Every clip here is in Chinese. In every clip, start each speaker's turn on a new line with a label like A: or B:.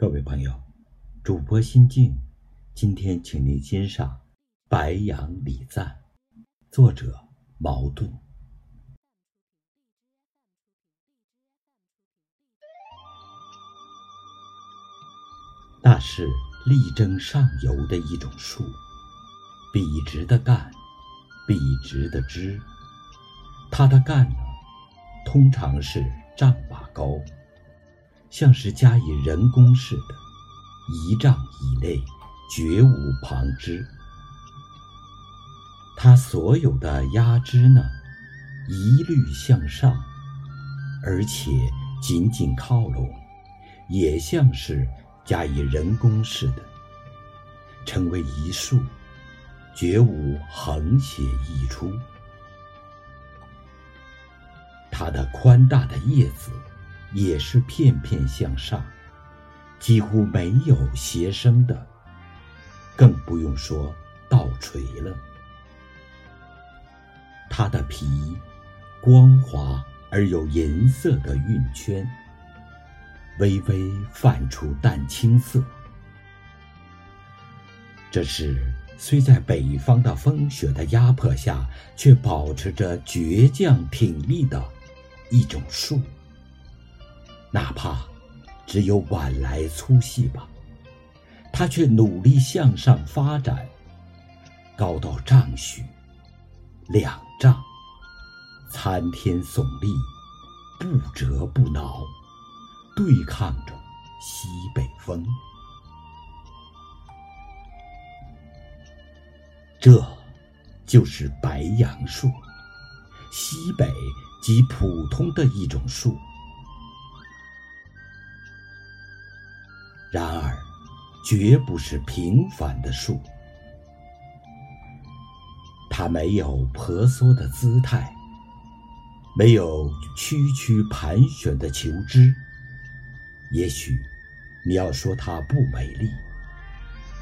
A: 各位朋友，主播心静，今天请您欣赏《白杨礼赞》，作者茅盾。那是力争上游的一种树，笔直的干，笔直的枝。它的干呢，通常是丈把高。像是加以人工似的，一丈以内绝无旁枝。它所有的压枝呢，一律向上，而且紧紧靠拢，也像是加以人工似的，成为一束，绝无横斜溢出。它的宽大的叶子。也是片片向上，几乎没有斜生的，更不用说倒垂了。它的皮光滑而有银色的晕圈，微微泛出淡青色。这是虽在北方的风雪的压迫下，却保持着倔强挺立的一种树。哪怕只有晚来粗细吧，它却努力向上发展，高到丈许、两丈，参天耸立，不折不挠，对抗着西北风。这，就是白杨树，西北极普通的一种树。然而，绝不是平凡的树。它没有婆娑的姿态，没有曲曲盘旋的球枝。也许，你要说它不美丽。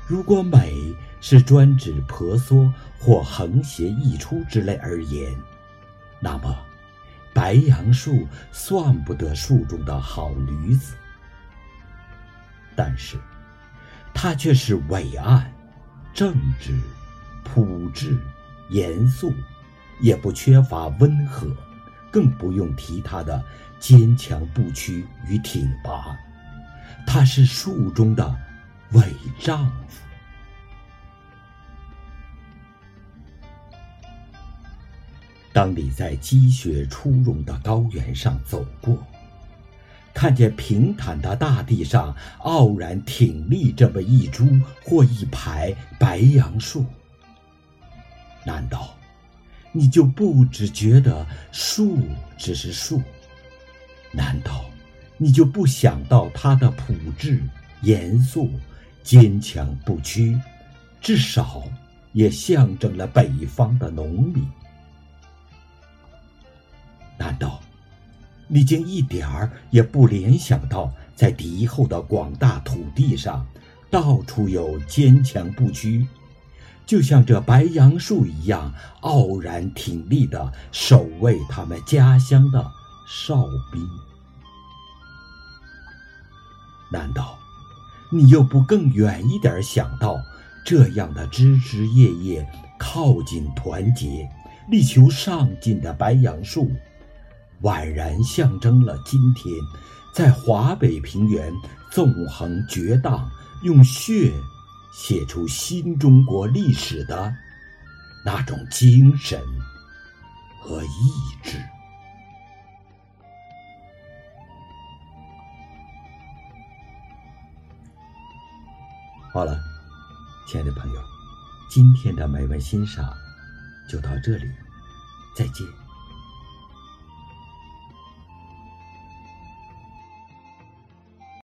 A: 如果美是专指婆娑或横斜溢出之类而言，那么，白杨树算不得树中的好女子。但是，它却是伟岸、正直、朴质、严肃，也不缺乏温和，更不用提它的坚强不屈与挺拔。它是树中的伟丈夫。当你在积雪初融的高原上走过。看见平坦的大地上傲然挺立这么一株或一排白杨树，难道你就不只觉得树只是树？难道你就不想到它的朴质、严肃、坚强不屈，至少也象征了北方的农你竟一点儿也不联想到，在敌后的广大土地上，到处有坚强不屈，就像这白杨树一样傲然挺立的守卫他们家乡的哨兵？难道你又不更远一点想到，这样的枝枝叶叶靠近团结、力求上进的白杨树？宛然象征了今天，在华北平原纵横绝荡，用血写出新中国历史的那种精神和意志。好了，亲爱的朋友，今天的美文欣赏就到这里，再见。